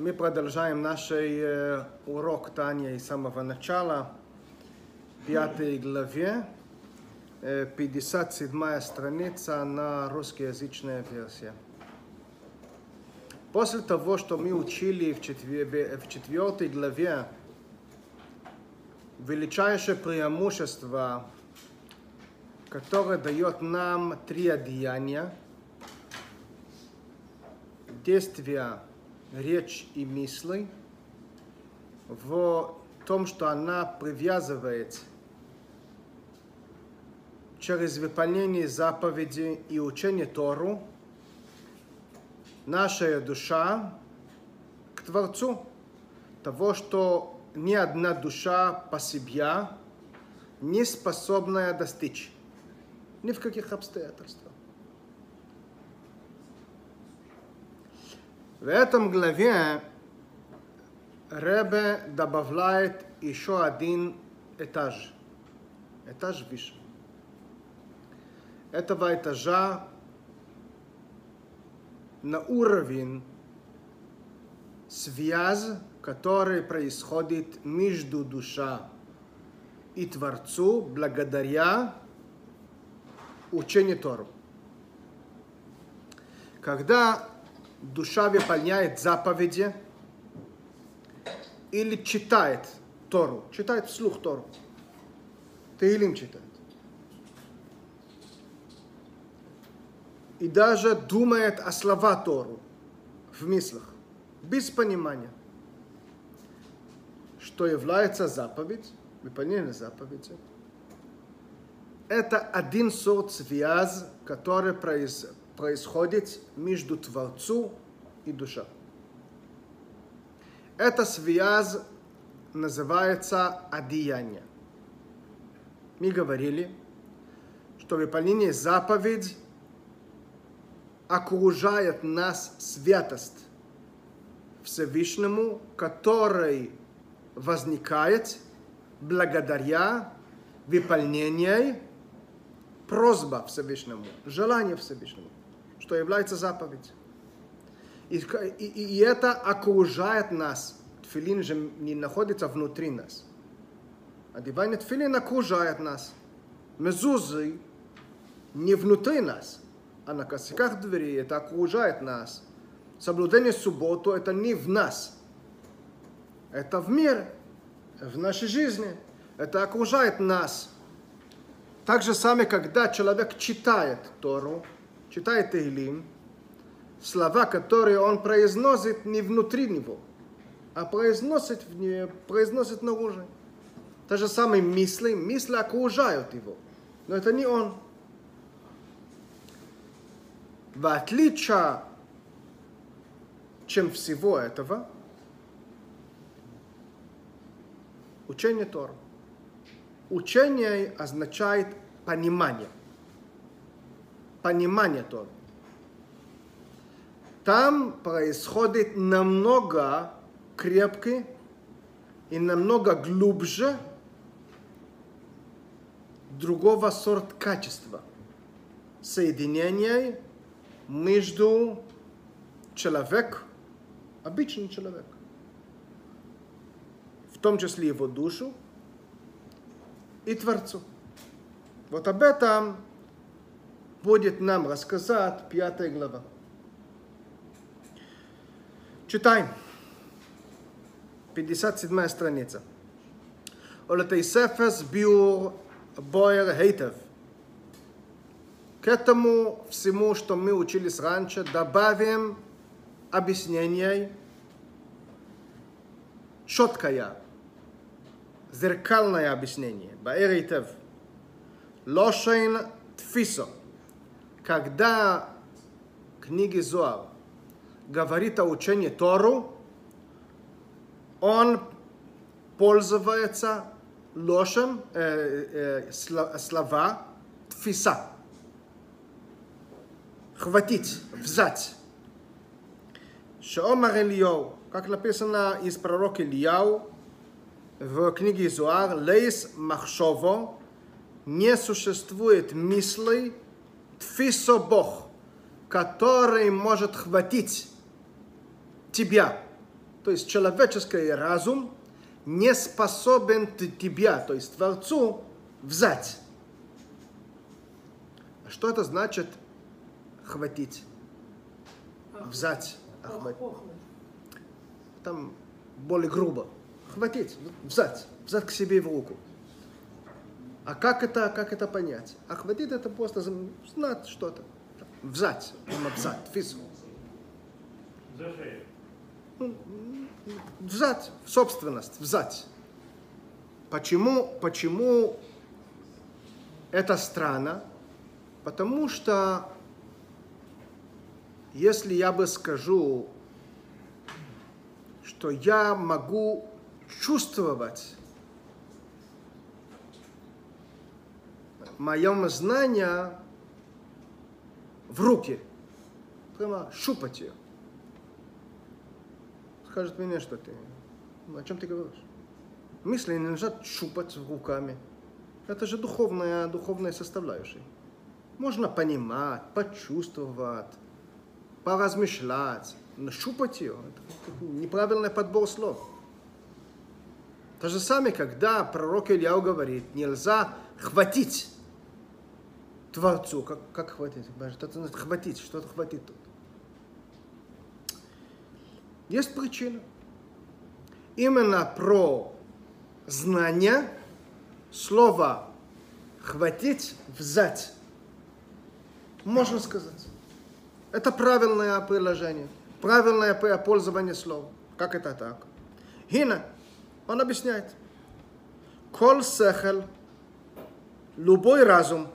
Мы продолжаем наш э, урок Таня из самого начала, пятой главе, э, 57 страница на русскоязычная версия. После того, что мы учили в, четвер... в четвертой главе, величайшее преимущество, которое дает нам три одеяния, действия, речь и мысли, в том, что она привязывает через выполнение заповедей и учение Тору наша душа к Творцу, того, что ни одна душа по себе не способная достичь ни в каких обстоятельствах. В этом главе Ребе добавляет еще один этаж. Этаж выше. Этого этажа на уровень связь, который происходит между душа и Творцу благодаря учению Тору. Когда душа выполняет заповеди или читает Тору, читает вслух Тору, Таилим читает. И даже думает о слова Тору в мыслях, без понимания, что является заповедь, выполнение заповеди. Это один сорт связь, который происходит происходит между Творцу и душа. Эта связь называется одеяние. Мы говорили, что выполнение заповедь окружает нас святость Всевышнему, который возникает благодаря выполнению просьба Всевышнему, желание Всевышнему что является заповедь. И, и, и это окружает нас. Тфилин же не находится внутри нас. Одевание тфилин окружает нас. Мезузы не внутри нас, а на косяках двери это окружает нас. Соблюдение субботу это не в нас. Это в мире, в нашей жизни. Это окружает нас. Так же самое, когда человек читает Тору, читает Таилим, слова, которые он произносит не внутри него, а произносит, в, произносит наружу. Те же самые мысли, мысли окружают его, но это не он. В отличие чем всего этого, учение Тора. Учение означает понимание понимание Торы. Там происходит намного крепкий и намного глубже другого сорта качества. Соединение между человек, обычный человек, в том числе его душу и Творцу. Вот об этом будет нам рассказать пятая глава. Читаем. 57 страница. Олетей Сефес Биур Бойер Хейтев. К этому всему, что мы учились раньше, добавим объяснение четкое, зеркальное объяснение. Баэр Хейтов. Лошен Тфисо когда книги Зоар говорит о учении Тору, он пользуется лошем, э, э, слова тфиса. Хватить, взять. Шоомар Ильяу, как написано из пророка Ильяу в книге Зуар, Лейс Махшово, не существует мыслей, тфисо Бог, который может хватить тебя, То есть человеческий разум не способен тебя, то есть Творцу, взять. А что это значит хватить? Взять, охватить. Там более грубо. Хватить, взять, взять к себе в руку. А как это, как это понять? Охватить это просто знать что-то. Взять, взять, физу. Взять, в собственность, взять. Почему, почему это странно? Потому что если я бы скажу, что я могу чувствовать моем знание в руки, прямо шупать ее. Скажет мне, что ты, ну, о чем ты говоришь? Мысли не нужно шупать руками. Это же духовная, духовная составляющая. Можно понимать, почувствовать, поразмышлять, но щупать ее. Это неправильный подбор слов. То же самое, когда пророк Ильяу говорит, нельзя хватить Творцу. Как, как хватить? Что-то надо хватить, что-то хватит тут. Есть причина. Именно про знание слово хватить, взять, можно сказать. Это правильное приложение, правильное пользование слова. Как это так? Хина, он объясняет. Кол сехел, любой разум,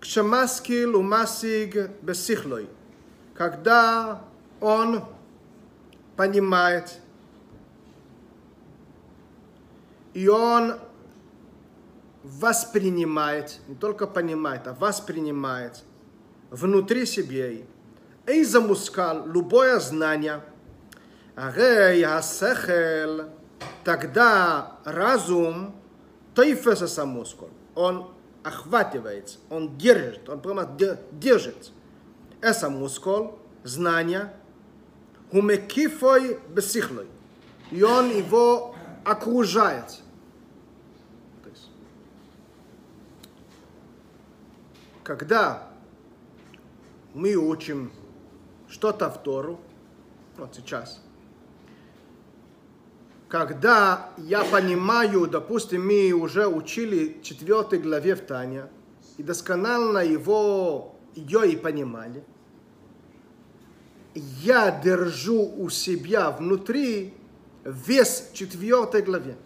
кшамаскил умасиг бесихлой, когда он понимает, и он воспринимает, не только понимает, а воспринимает внутри себя. Эйза мускал, любое знание, הרי השכל, тогда разум, тойфеса самускол, он охватывается, он держит, он прямо держит. Это мускул, знание, хумекифой бесихлой. И он его окружает. когда мы учим что-то в Тору, вот сейчас, когда я понимаю, допустим, мы уже учили четвертой главе в Таня, и досконально его, ее и понимали, я держу у себя внутри вес четвертой главе.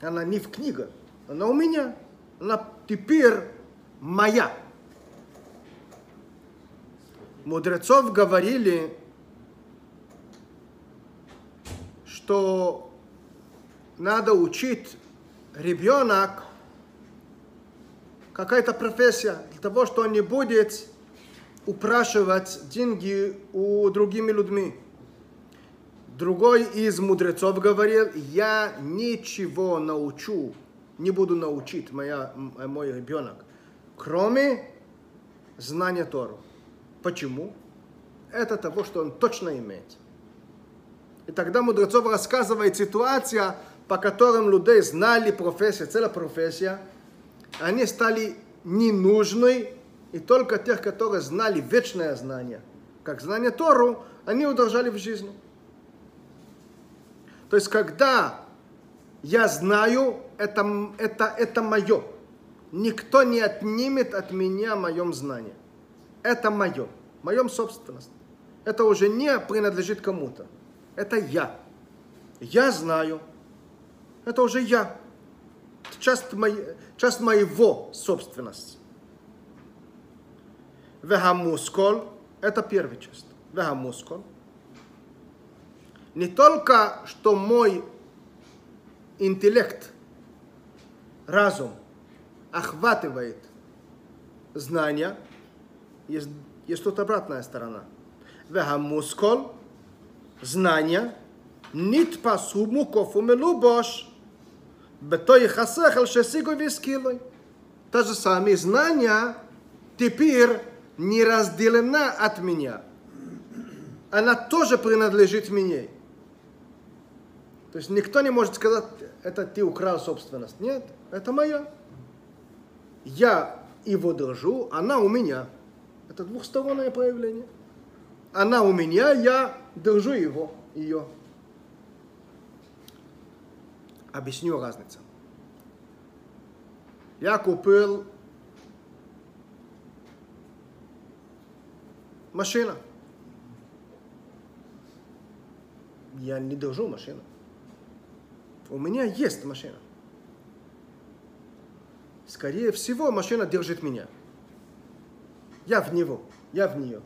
Она не в книге, она у меня. Она теперь моя. Мудрецов говорили, что надо учить ребенок какая-то профессия, для того, что он не будет упрашивать деньги у другими людьми. Другой из мудрецов говорил, я ничего научу не буду научить моя, мой ребенок, кроме знания Тору. Почему? Это того, что он точно имеет. И тогда мудрецов рассказывает ситуация, по которым людей знали профессия, целая профессия, они стали ненужны, и только тех, которые знали вечное знание, как знание Тору, они удержали в жизни. То есть, когда я знаю, это, это, это мое. Никто не отнимет от меня моем знании. Это мое, моем собственность. Это уже не принадлежит кому-то. Это я. Я знаю. Это уже я. Часть, моей, часть моего собственности. Вегамускол – это первая часть. Вегамускол. Не только, что мой интеллект, разум охватывает знания, есть, есть тут обратная сторона. Вегамускол, знания, нит пасу муков умелубош, бетой хасехал шесигу вискилой. То же самое знания теперь не разделена от меня. она тоже принадлежит мне. То есть никто не может сказать, это ты украл собственность. Нет, это моя. Я его держу, она у меня. Это двухстороннее проявление. Она у меня, я держу его, ее. Объясню разницу. Я купил машину. Я не держу машину. У меня есть машина. Скорее всего, машина держит меня. Я в него, я в нее.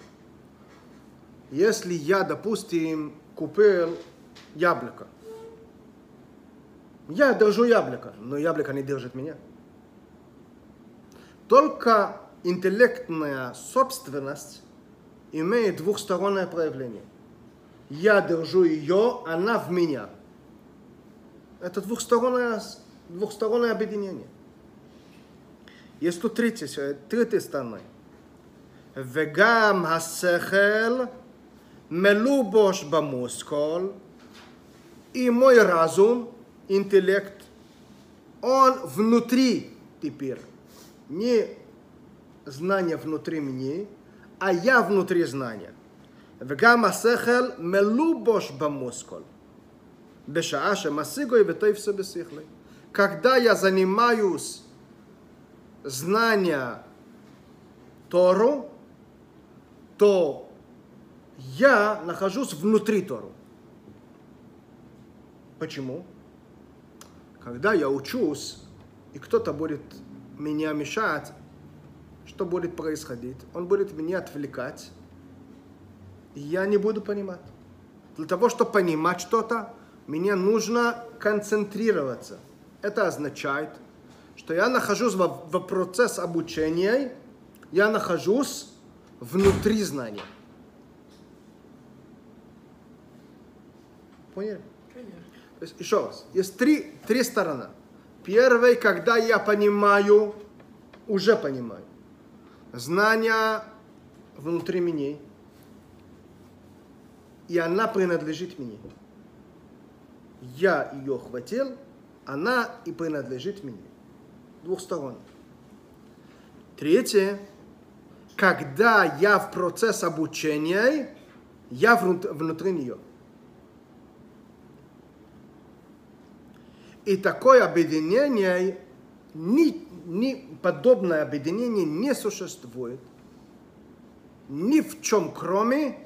Если я, допустим, купил яблоко, я держу яблоко, но яблоко не держит меня. Только интеллектная собственность имеет двухстороннее проявление. Я держу ее, она в меня. Это двухстороннее, двухстороннее объединение. Есть тут третья, третья сторона. Вегам хасехел מלובוש במושכול, и мой разум, интеллект, он внутри теперь. Не знание внутри меня, а я внутри знания. וגם השכל מלובוש במושכול. בשעה שמשיגו יבטוי все בשכלי. Когда я занимаюсь знания Тору, то я нахожусь внутри Тору. Почему? Когда я учусь, и кто-то будет меня мешать, что будет происходить? Он будет меня отвлекать, и я не буду понимать. Для того, чтобы понимать что-то, мне нужно концентрироваться. Это означает, что я нахожусь в, в процесс обучения, я нахожусь внутри знания. Поняли? Конечно. То есть, еще раз, есть три, три стороны. Первый, когда я понимаю, уже понимаю. Знание внутри меня, и она принадлежит мне. Я ее хватил, она и принадлежит мне. Двух сторон. Третье, когда я в процесс обучения, я внут- внутри нее. И такое объединение, ни, ни подобное объединение не существует ни в чем, кроме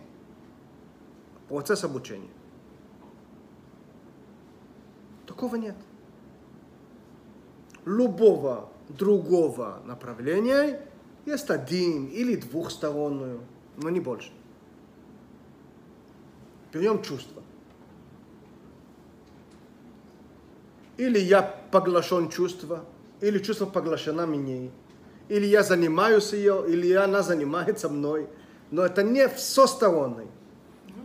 процесса обучения. Такого нет. Любого другого направления есть один или двухстороннюю, но не больше. Берем чувство. Или я поглощен чувство, или чувство поглощено мне, или я занимаюсь ее, или она занимается мной. Но это не всесторонний.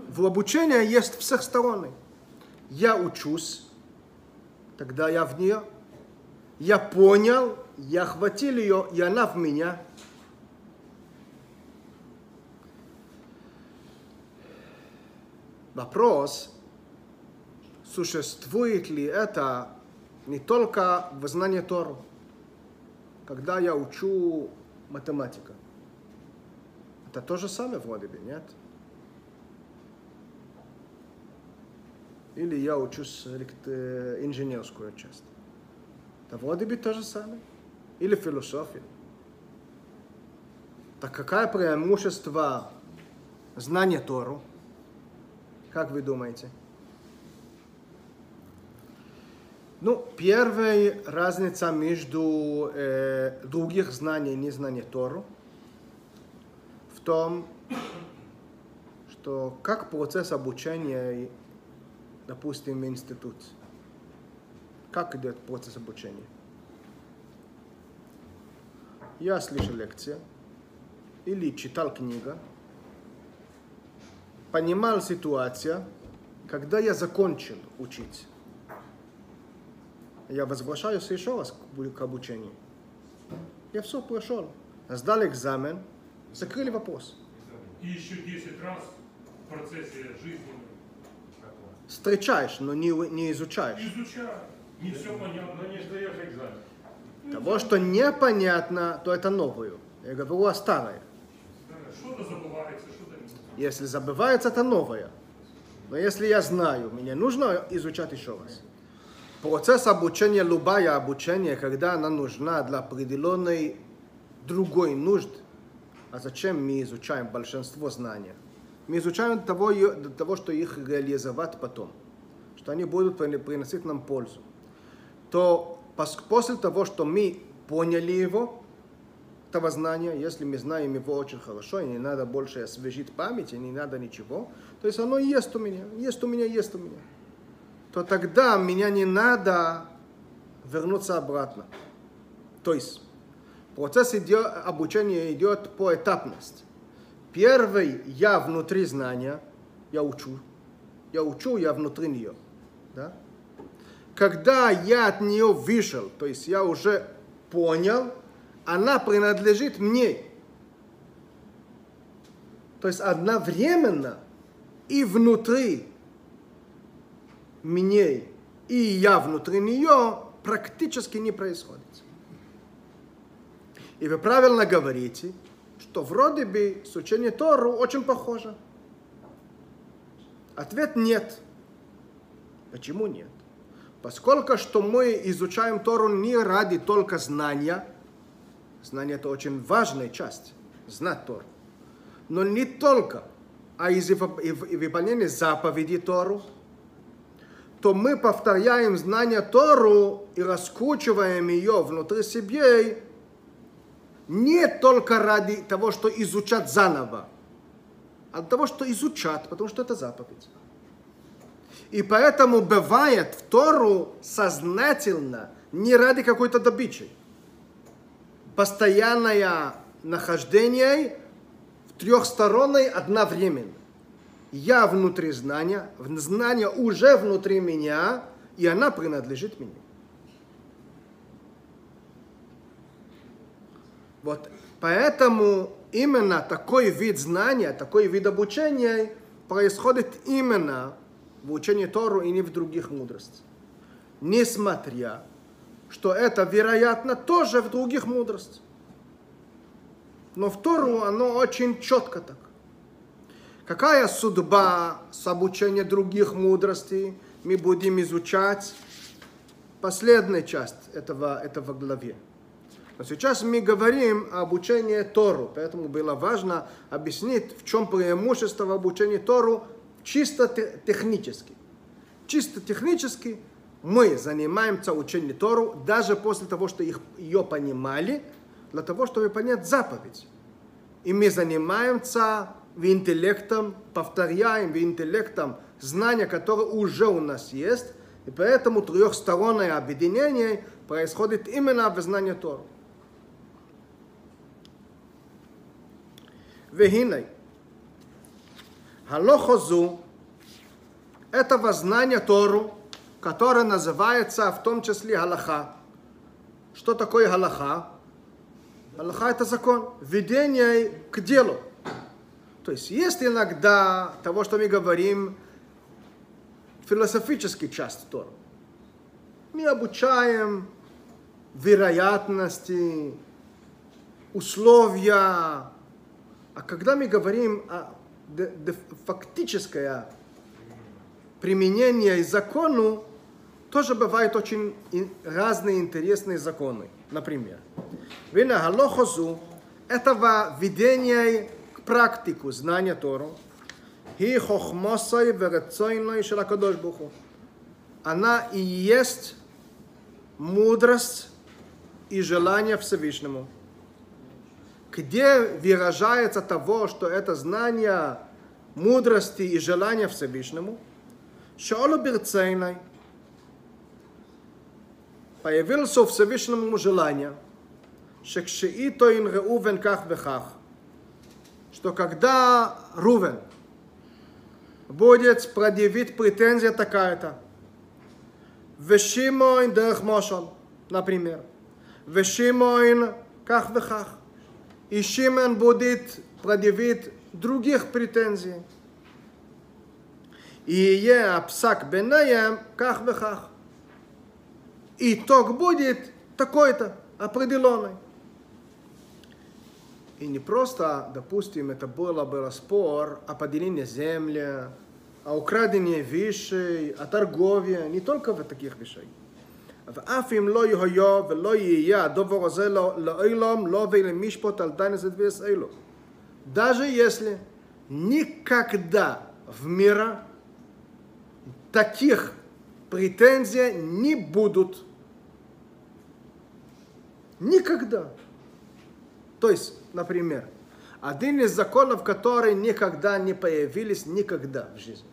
В обучении есть всесторонний. Я учусь, тогда я в нее. Я понял, я хватил ее, и она в меня. Вопрос, существует ли это не только в знании Тору, когда я учу математика. Это то же самое вроде бы, нет? Или я учусь э, инженерскую часть. Это вроде бы то же самое. Или философия. Так какое преимущество знания Тору? Как вы думаете? Ну, первая разница между э, других знаний и незнанием Тору в том, что как процесс обучения, допустим, в институте, как идет процесс обучения? Я слышал лекцию или читал книгу, понимал ситуацию, когда я закончил учить. Я возвращаюсь еще раз к к обучению. Я все прошел. Сдал экзамен, закрыли вопрос. И еще 10 раз в процессе жизненном. Встречаешь, но не, не изучаешь. Изучаю. Не все понятно. Но не сдаешь экзамен. Того, что непонятно, то это новую. Я говорю о старой. Что-то забывается, что-то не Если забывается, это новое. Но если я знаю, мне нужно изучать еще раз. Процесс обучения, любое обучение, когда она нужна для определенной другой нужд, а зачем мы изучаем большинство знаний? Мы изучаем для того, для того, что их реализовать потом, что они будут при- приносить нам пользу. То пос- после того, что мы поняли его, этого знания, если мы знаем его очень хорошо, и не надо больше освежить память, и не надо ничего, то есть оно есть у меня, есть у меня, есть у меня, то тогда меня не надо вернуться обратно. То есть процесс идет, обучения идет по этапность. Первый я внутри знания, я учу, я учу, я внутри нее. Да? Когда я от нее вышел, то есть я уже понял, она принадлежит мне. То есть одновременно и внутри мне, и я внутри нее практически не происходит. И вы правильно говорите, что вроде бы с учением Тору очень похоже. Ответ нет. Почему нет? Поскольку что мы изучаем Тору не ради только знания, знание это очень важная часть, знать Тору, но не только, а из выполнения заповедей Тору, то мы повторяем знание Тору и раскручиваем ее внутри себя не только ради того, что изучать заново, а для того, что изучать, потому что это заповедь. И поэтому бывает в Тору сознательно, не ради какой-то добычи. Постоянное нахождение в трехсторонной одновременно. Я внутри знания, знание уже внутри меня, и она принадлежит мне. Вот поэтому именно такой вид знания, такой вид обучения происходит именно в учении Тору и не в других мудростях. Несмотря, что это, вероятно, тоже в других мудростях. Но в Тору оно очень четко так. Какая судьба с обучения других мудростей мы будем изучать последняя часть этого, этого главе. Но сейчас мы говорим о обучении Тору, поэтому было важно объяснить, в чем преимущество обучения Тору чисто те- технически. Чисто технически мы занимаемся учением Тору даже после того, что их, ее понимали, для того, чтобы понять заповедь. И мы занимаемся в интеллектом, повторяем в интеллектом знания, которые уже у нас есть, и поэтому трехстороннее объединение происходит именно в знании Тору. והנה, הלוך זו, этого знания Тору, которое называется в том числе Галаха. Что такое Галаха? Галаха это закон, введение к делу. То есть есть иногда того, что мы говорим, философический часть Тору. Мы обучаем вероятности, условия, а когда мы говорим о де- де- фактическое применение закону, тоже бывают очень разные интересные законы. Например, вина галохозу этого введения к практику знания Тору, и хохмосой верецойной шелакадош Буху. Она и есть мудрость и желание Всевышнему. Где выражается того, что это знание мудрости и желания Всевышнему, Шаолу Бирцейной появился у Всевышнему желание, шекшиито ин Реувен ках вехах, что когда Рувен будет предъявить претензия такая-то, Вешимоин дерх мошон, например, Вешимоин как вехах, и Шимен будет предъявить других претензий. И е псак бенаем как вехах. Итог будет такой-то определенный. И не просто, допустим, это было бы спор о поделении земли, о украдении вещей, о торговле, не только в таких вещах. ואף אם לא יהיה ולא יהיה הדובר הזה לעולם לא ולמשפוט על דיין הזה אלו. Даже если никогда в мире таких претензий не будут. Никогда. То есть, например, один из законов, которые никогда не появились, никогда в жизни.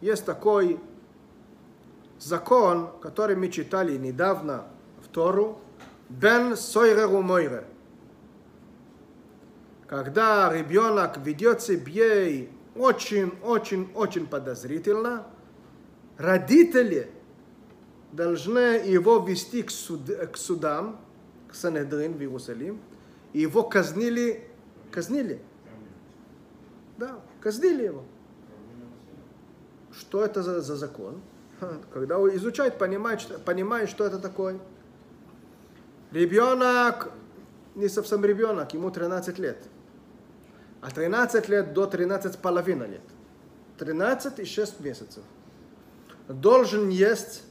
Есть такой закон, который мы читали недавно в Тору, Бен Сойреру Мойре. Когда ребенок ведет себя очень-очень-очень подозрительно, родители должны его вести к, суд, к судам, к Санедрин в Иерусалим, и его казнили, казнили. Да, казнили его. Что это за, за закон? Когда изучает, понимает, что, понимает, что это такое. Ребенок, не совсем ребенок, ему 13 лет. А 13 лет до 13 с половиной лет. 13 и 6 месяцев. Должен есть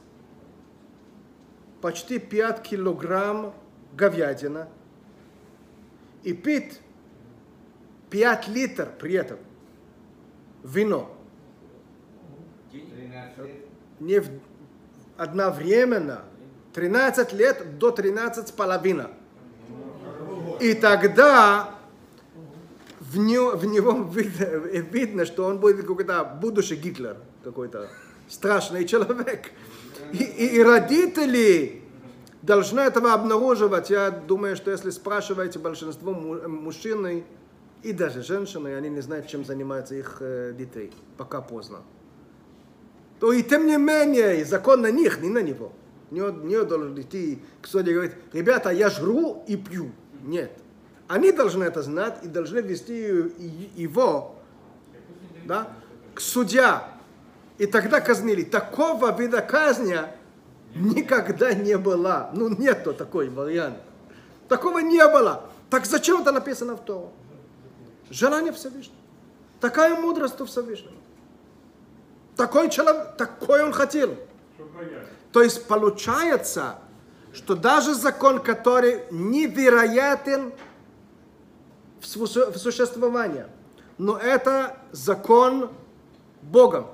почти 5 килограмм говядина и пить 5 литров при этом вино. Не в, одновременно. 13 лет до 13 с половиной. И тогда в, него, в него видно, видно, что он будет какой-то будущий Гитлер, какой-то страшный человек. И, и, и родители должны этого обнаруживать. Я думаю, что если спрашиваете большинство мужчин и даже женщины, они не знают, чем занимаются их э, детей, пока поздно. То и тем не менее, закон на них, не на него. Не, не должен идти к суде и говорить, ребята, я жру и пью. Нет. Они должны это знать и должны вести его да, к судья. И тогда казнили. Такого вида казни никогда не было. Ну, нету такой вариант. Такого не было. Так зачем это написано в Тору? Желание Всевышнего. Такая мудрость у Всевышнего. Такой человек, такой он хотел. То есть получается, что даже закон, который невероятен в существовании, но это закон Богом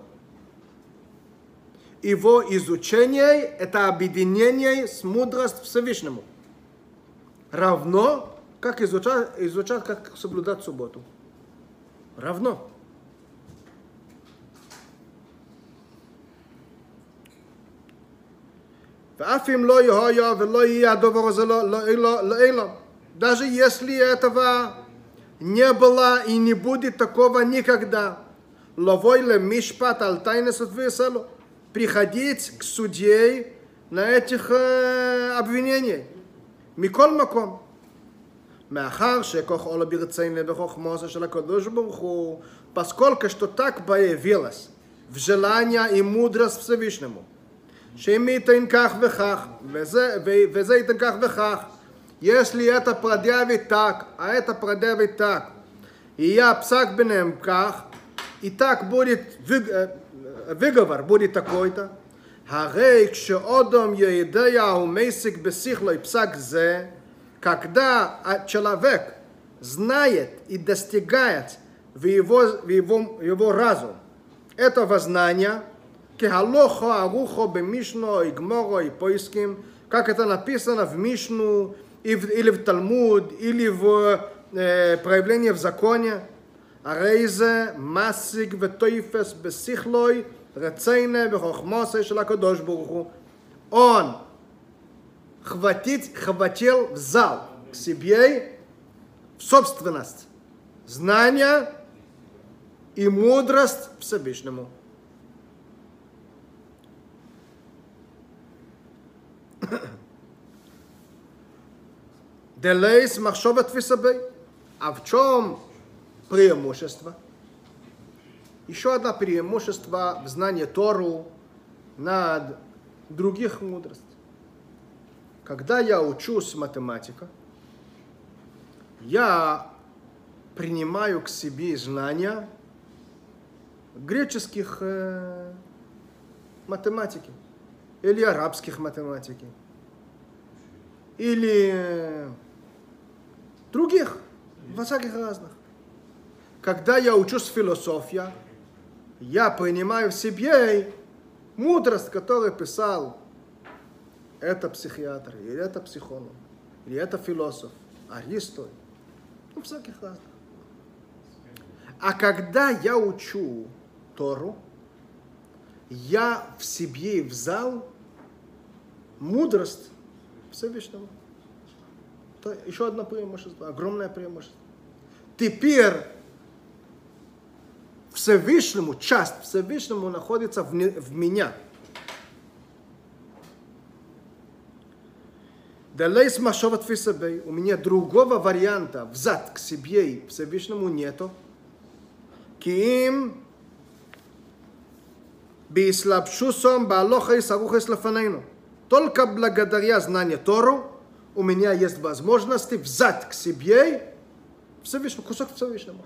его изучение – это объединение с мудростью Всевышнему. Равно, как изучать, изучать, как соблюдать субботу. Равно. Даже если этого не было и не будет такого никогда. Ловой ле мишпат алтайнесут весело приходить к судье на этих э, обвинениях. מכל מקום. מאחר שכוח עולה ברצינו בחוכמו של הקדוש ברוך הוא, поскольку что так появилось в желание и мудрость Всевышнему, שאם ייתן כך וכך, וזה, וזה ייתן כך וכך, если это продявит так, а это продявит так, и я псак ביניהם כך, и так будет выговор будет такой-то, הרי כשאודום יודע ומסיק בשכלו פסק זה, когда человек знает и достигает в его, в его, его разум этого знания, кехалохо, арухо, бемишно, и гморо, и поиским, как это написано в Мишну, или в Талмуд, или в э, проявлении в законе, הרי זה משיג ותויפס בשכלוי Рацейне бехохмосе шелакодош буруху. Он хватить, хватил в зал к себе в собственность. Знания и мудрость Всевышнему. Делейс махшова твисабей. А в чем преимущество? Еще одно преимущество в знании Тору над других мудростей. Когда я учусь математика, я принимаю к себе знания греческих э, математики или арабских математики или э, других, во всяких разных. Когда я учусь философия, я принимаю в себе мудрость, которую писал это психиатр, или это психолог, или это философ, Аристотель, ну, всяких разных. А когда я учу Тору, я в себе взял мудрость Всевышнего. Это еще одно преимущество, огромное преимущество. Теперь Всевышнему, часть Всевышнему находится в, не, в меня. Далейс машова тфисабей. У меня другого варианта взад к себе и Всевышнему нету. Ким Бислабшусом Балоха и Сарухес Лафанейну. Только благодаря знанию Тору у меня есть возможности взять к себе Всевышнему, кусок Всевышнему.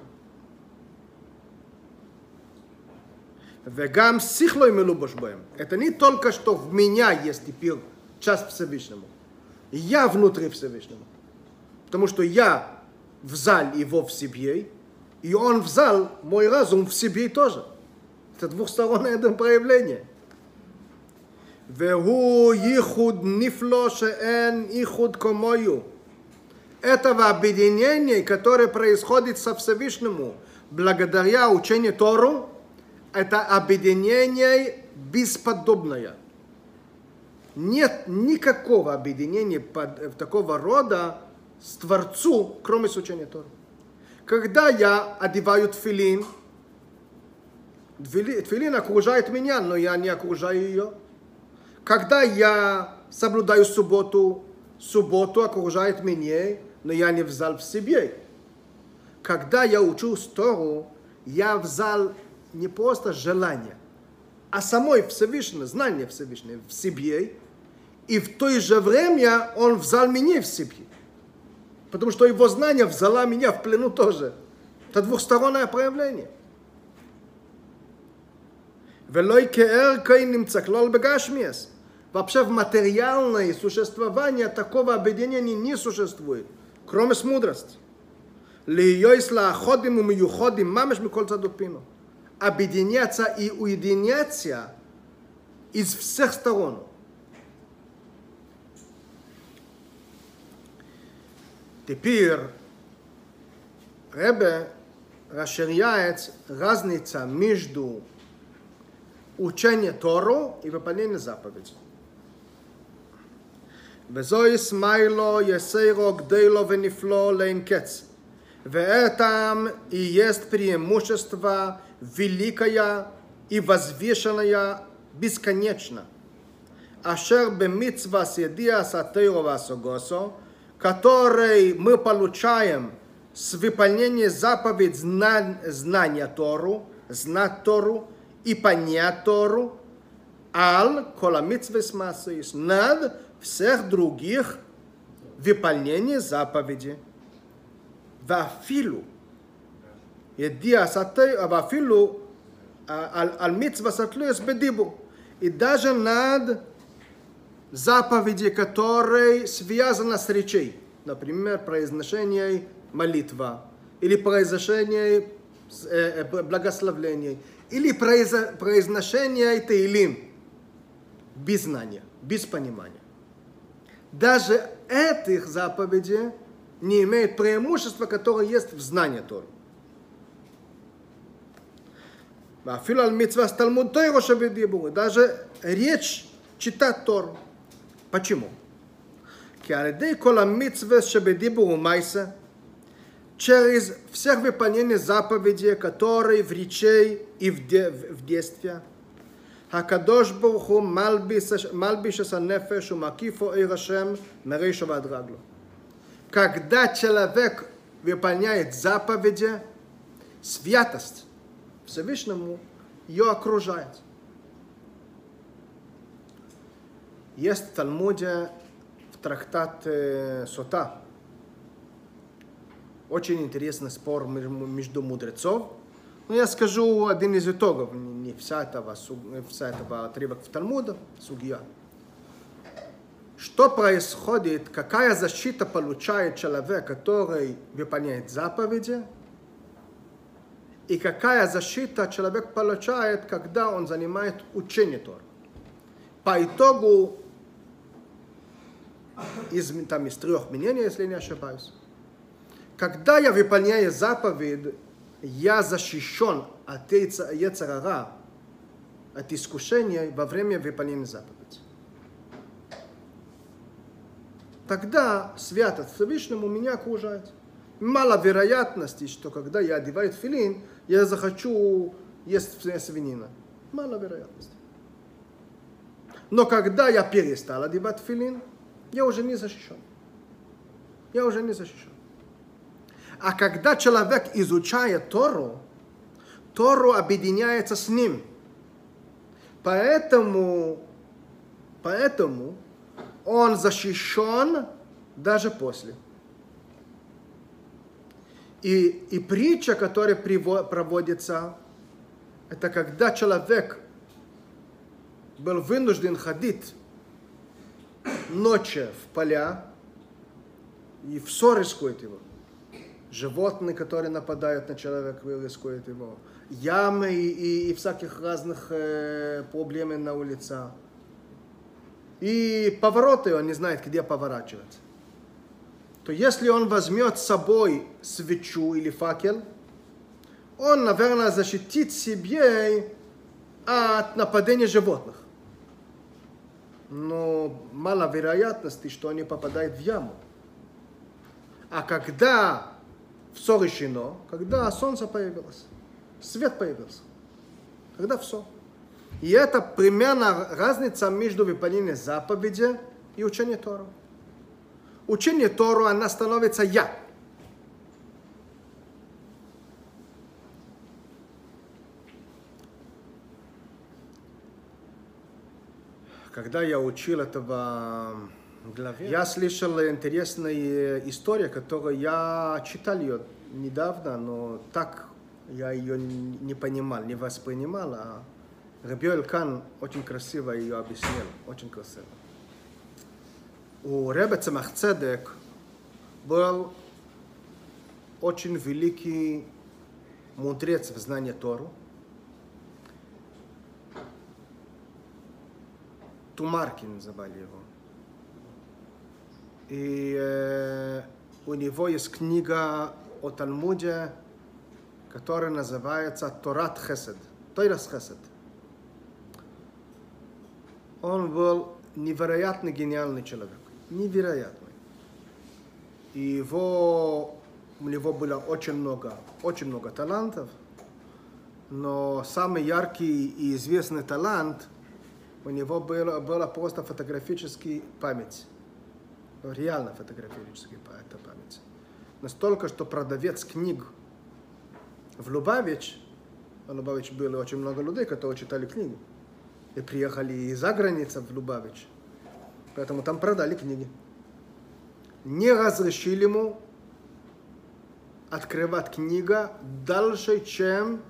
וגם שכלו מלובש בהם. Это не только что в меня есть теперь часть Всевышнему. Я внутри Всевышнего. Потому что я взял его в себе, и он взял мой разум в себе тоже. Это двухстороннее проявление. והוא ייחוד נפלא שאין ייחוד כמוהו. Этого объединения, которое происходит со Всевышнему благодаря учению Тору, это объединение бесподобное. Нет никакого объединения под, такого рода с Творцу, кроме изучения Торы. Когда я одеваю тфилин, тфилин окружает меня, но я не окружаю ее. Когда я соблюдаю субботу, субботу окружает меня, но я не взял в себе. Когда я учу Тору, я взял не просто желание, а самой Всевышнее, знание Всевышнего в себе, и в то же время он взял меня в себе. Потому что его знание взяла меня в плену тоже. Это двухстороннее проявление. ולא יקהר כהן נמצא כלל בגשמיאס. Вообще в материальное существование такого объединения не существует, кроме с мудрости. להיות לאחודים ומיוחדים ממש מכל צדוק פינו. объединяться и уединяться из всех сторон. Теперь Ребе расширяет разница между учением Тору и выполнением заповедей. וזוהי סמיילו יסיירו גדלו ונפלו לאין קץ. ואתם есть преимущество великая и возвешенная бесконечно. Ашер бемитсва седия сатырова согосо, который мы получаем с выполнения заповедь знан, знания Тору, знать Тору и понять Тору, ал коламитсвес масоис, над всех других выполнение заповеди. Вафилу Едия сатай авафилу аль-митсва сатлюес бедибу. И даже над заповеди, которые связаны с речей. Например, произношение молитва или произношение благословлений или произношение Тейлим без знания, без понимания. Даже этих заповедей не имеет преимущества, которое есть в знании Торы. ואפילו על מצווה תלמוד תוירו שבדיבור, даже речь читать Тору. Почему? כי על ידי כל המצווה שבדיבור ומייסה, через всех выполнение заповедей, которые в речи и в, де, в детстве, הקדוש ברוך הוא מלביש את הנפש ומקיפו עיר השם מרישו ועד רגלו. Когда человек выполняет заповеди, святость Всевышнему ее окружает. Есть в Талмуде в трактате Сота очень интересный спор между мудрецов. Но я скажу один из итогов, не вся этого, вся этого отрывок в Талмуде, сугья. Что происходит, какая защита получает человек, который выполняет заповеди, и какая защита человек получает, когда он занимает учение Тора. По итогу, из, там из трех мнений, если не ошибаюсь, когда я выполняю заповедь, я защищен от Ецарара, от искушения во время выполнения заповеди. Тогда святость Всевышнему меня окружает. Мало вероятности, что когда я одеваю филин, я захочу есть свинина. Мало вероятности. Но когда я перестал одевать филин, я уже не защищен. Я уже не защищен. А когда человек изучает Тору, Тору объединяется с ним. Поэтому, поэтому он защищен даже после. И, и притча, которая проводится, это когда человек был вынужден ходить ночью в поля, и все рискует его. Животные, которые нападают на человека, рискуют его. Ямы и, и, и всяких разных э, проблем на улице. И повороты, он не знает, где поворачивать то если он возьмет с собой свечу или факел, он, наверное, защитит себе от нападения животных. Но мало вероятности, что они попадают в яму. А когда все решено, когда солнце появилось, свет появился, когда все. И это примерно разница между выполнением заповеди и учением Тору учение Тору, она становится я. Когда я учил этого главе, я слышал интересную историю, которую я читал ее недавно, но так я ее не понимал, не воспринимал, а Рабиэль Кан очень красиво ее объяснил, очень красиво у Ребе Цемах Цедек был очень великий мудрец в знании Тору. Тумаркин называли его. И э, у него есть книга о Талмуде, которая называется Торат Хесед. Тойрас Хесед. Он был невероятно гениальный человек невероятный. И его, у него было очень много, очень много талантов, но самый яркий и известный талант у него было, было просто фотографический память. Реально фотографический это память. Настолько, что продавец книг в Лубавич, в Лубавич было очень много людей, которые читали книги, и приехали из-за границы в Лубавич – Поэтому там продали книги. Не разрешили ему открывать книга дальше, чем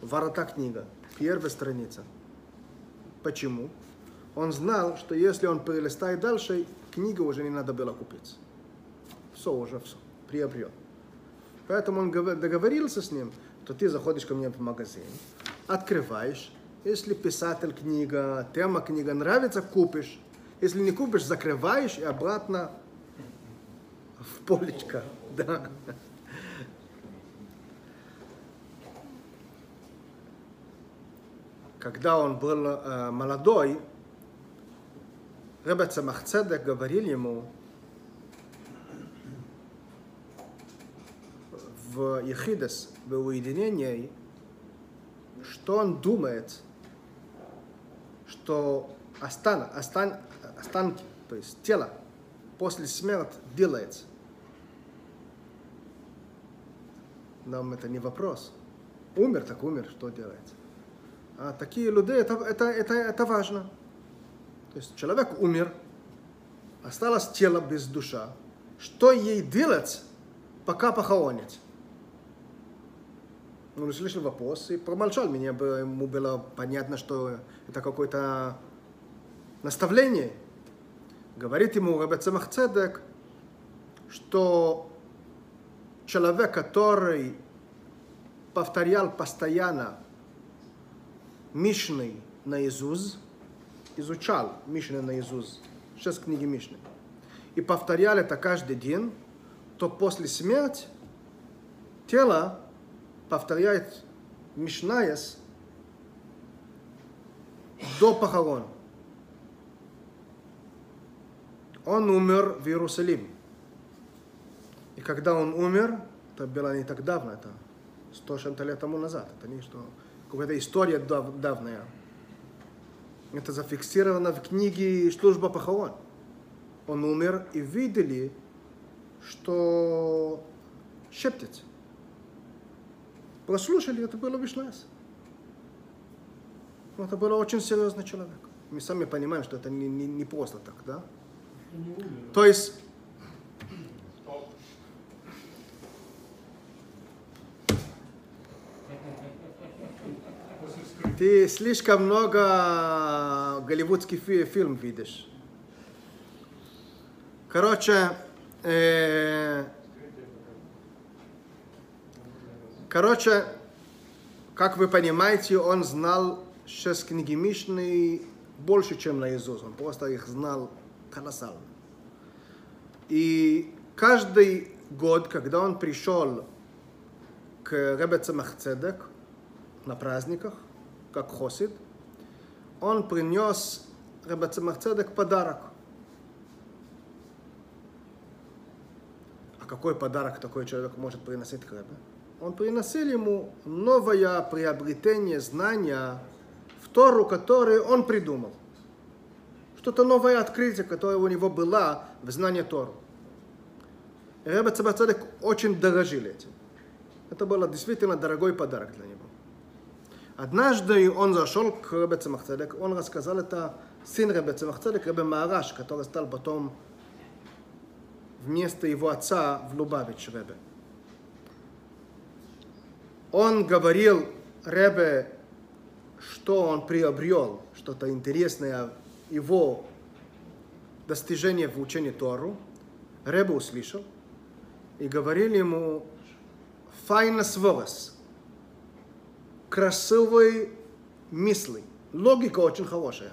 ворота книга, первая страница. Почему? Он знал, что если он перелистает дальше, книга уже не надо было купить. Все уже, все, приобрел. Поэтому он договорился с ним, то ты заходишь ко мне в магазин, открываешь, если писатель книга, тема книга нравится, купишь. Если не купишь, закрываешь и обратно в полечко. Да. Когда он был э, молодой, Ребе Цемахцедек говорил ему в Ехидес, в уединении, что он думает, что остан, остан, останки, то есть тело после смерти делается. Нам это не вопрос. Умер, так умер, что делается. А такие люди, это, это, это, это важно. То есть человек умер, осталось тело без душа. Что ей делать, пока похоронить? Он услышал вопрос и промолчал. Мне бы, ему было понятно, что это какое-то наставление. Говорит ему Рабе Цемах Цедек, что человек, который повторял постоянно Мишны наизусть, изучал Мишны наизусть, шесть книги Мишны, и повторял это каждый день, то после смерти тело повторяет Мишнаес до похорон. Он умер в Иерусалиме. И когда он умер, это было не так давно, это сто чем-то лет тому назад, это не что, какая-то история дав, давняя. Это зафиксировано в книге «Служба похорон». Он умер, и видели, что шептец. Прослушали, это было Вишнас. Это был очень серьезный человек. Мы сами понимаем, что это не, не, не просто так, да? То есть ты слишком много голливудский фи- фильм видишь. Короче, э, короче, как вы понимаете, он знал шесть книги Мишны больше, чем наизусть. Он просто их знал колоссально. И каждый год, когда он пришел к Ребе Цемах Цедек на праздниках, как хосид, он принес Ребе Цемах Цедек подарок. А какой подарок такой человек может приносить к Ребе? Он приносил ему новое приобретение знания в Тору, которое он придумал. Что-то новое открытие, которое у него было в знании Тору. И Ребе Цемах Цедек очень дорожил этим. Это был действительно дорогой подарок для него. Однажды он зашел к Ребе Цемах Цедек, он рассказал это сын Ребе Цемах Цедек, Ребе Маараш, который стал потом вместо его отца в Лубавич Ребе. Он говорил Ребе, что он приобрел, что-то интересное, его достижение в учении Тору. Ребе услышал и говорил ему, файна сволос, красивые мысли, логика очень хорошая.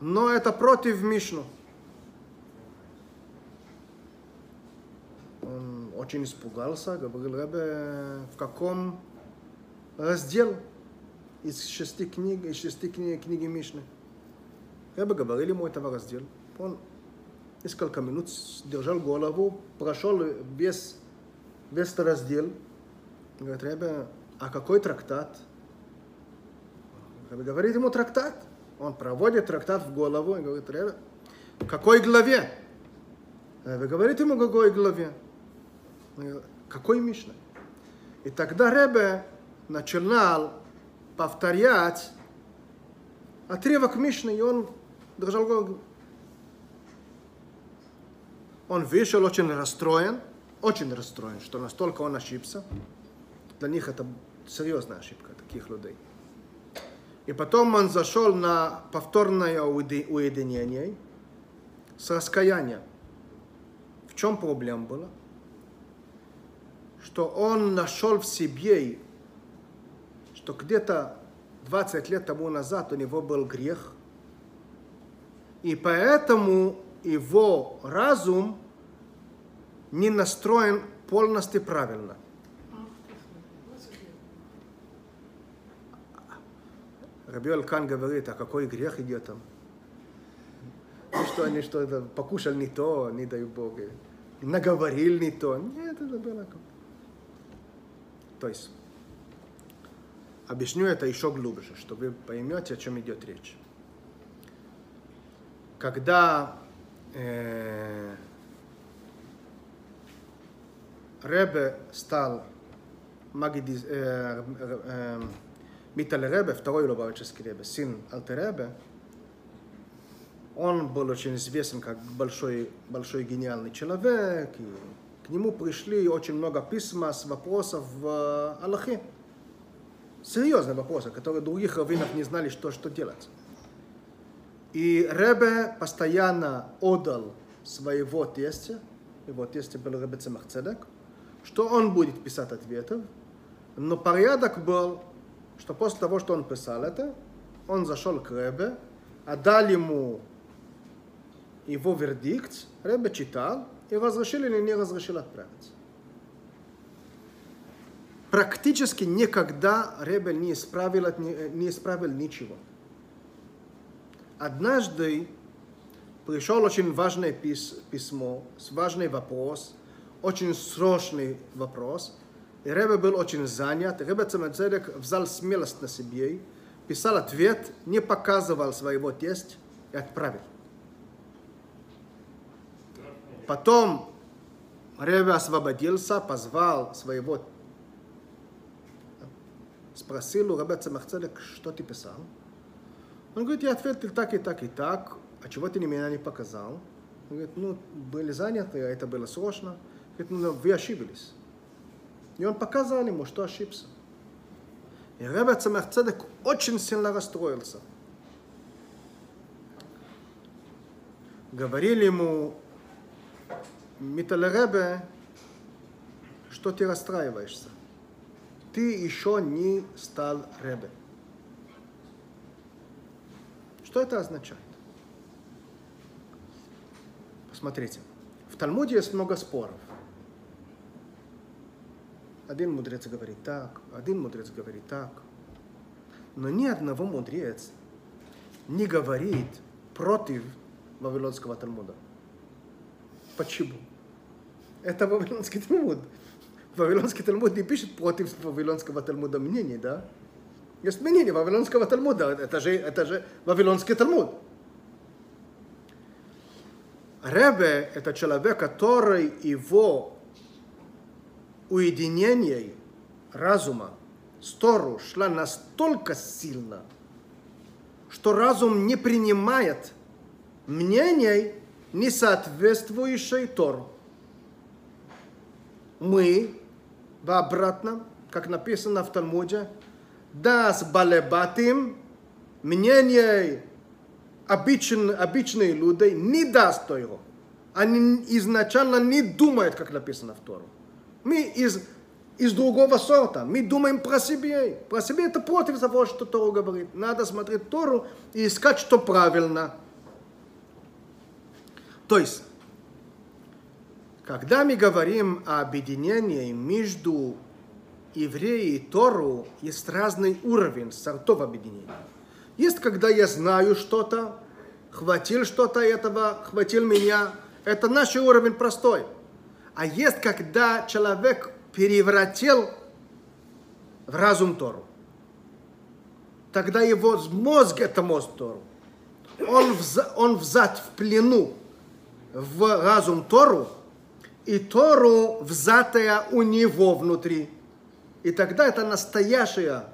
Но это против Мишну. Он очень испугался, говорил, Ребе, в каком раздел из шести книг, из шести книг, книги Мишны. Ребе говорил ему этого раздела. Он несколько минут держал голову, прошел весь этот раздел. Говорит, Ребе, а какой трактат? Ребе говорит ему трактат. Он проводит трактат в голову и говорит, Ребе, в какой главе? Ребе говорит ему, какой главе? Какой Мишна? И тогда Ребе начинал повторять отрывок Мишны, и он держал голову. Он вышел очень расстроен, очень расстроен, что настолько он ошибся. Для них это серьезная ошибка таких людей. И потом он зашел на повторное уеди- уединение с раскаянием. В чем проблема была? Что он нашел в себе, что где-то 20 лет тому назад у него был грех, и поэтому его разум не настроен полностью правильно. Раби Кан говорит, а какой грех идет там? Ну что они что это покушали не то, не дай Бог, и наговорил не то. Нет, это было. То есть, объясню это еще глубже, чтобы вы поймете, о чем идет речь. Когда э, Ребе стал Магидис, э, э, э, Митале Ребе, второй Лубавический Ребе, сын Алтеребе, он был очень известен как большой, большой гениальный человек, и к нему пришли очень много письма с вопросов в Аллахе. Серьезные вопросы, которые других раввинов не знали, что, что делать. И Ребе постоянно отдал своего тестя, его тестя был Ребе Цемахцедек, что он будет писать ответов, но порядок был, что после того, что он писал это, он зашел к Ребе, отдал ему его вердикт, Ребе читал, и разрешил или не разрешил отправить. Практически никогда Ребе не исправил, не исправил ничего. Однажды пришел очень важное письмо, важный вопрос, очень срочный вопрос. И Ребе был очень занят. Ребе Цемецедек взял смелость на себе, писал ответ, не показывал своего тесть и отправил. Потом Ребе освободился, позвал своего, спросил у Ребе Цемецедек, что ты писал? Он говорит, я ответил так и так и так, а чего ты меня не показал? Он говорит, ну, были заняты, а это было срочно. Говорит, ну, вы ошиблись. И он показал ему, что ошибся. И Ребе Цемах очень сильно расстроился. Говорили ему, Митале Ребе, что ты расстраиваешься? Ты еще не стал Ребе. Что это означает? Посмотрите. В Талмуде есть много споров. Один мудрец говорит так, один мудрец говорит так. Но ни одного мудрец не говорит против Вавилонского Талмуда. Почему? Это Вавилонский Талмуд. Вавилонский Талмуд не пишет против Вавилонского Талмуда мнений, да? Есть мнение Вавилонского Талмуда. Это же, это же Вавилонский Талмуд. Ребе – это человек, который его уединение разума, стору шла настолько сильно, что разум не принимает мнений, не соответствующей Тору. Мы, в обратном, как написано в Талмуде, das балебатим, мнение обычн, обычные люди не даст его. Они изначально не думают, как написано в Тору. Мы из, из другого сорта. Мы думаем про себя. Про себя это против того, что Тору говорит. Надо смотреть Тору и искать, что правильно. То есть, когда мы говорим о объединении между евреи и Тору есть разный уровень сортов объединения. Есть, когда я знаю что-то, хватил что-то этого, хватил меня. Это наш уровень простой. А есть, когда человек превратил в разум Тору. Тогда его мозг это мозг Тору. Он, вза, он взят в плену в разум Тору, и Тору взятая у него внутри. И тогда это настоящее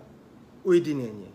уединение.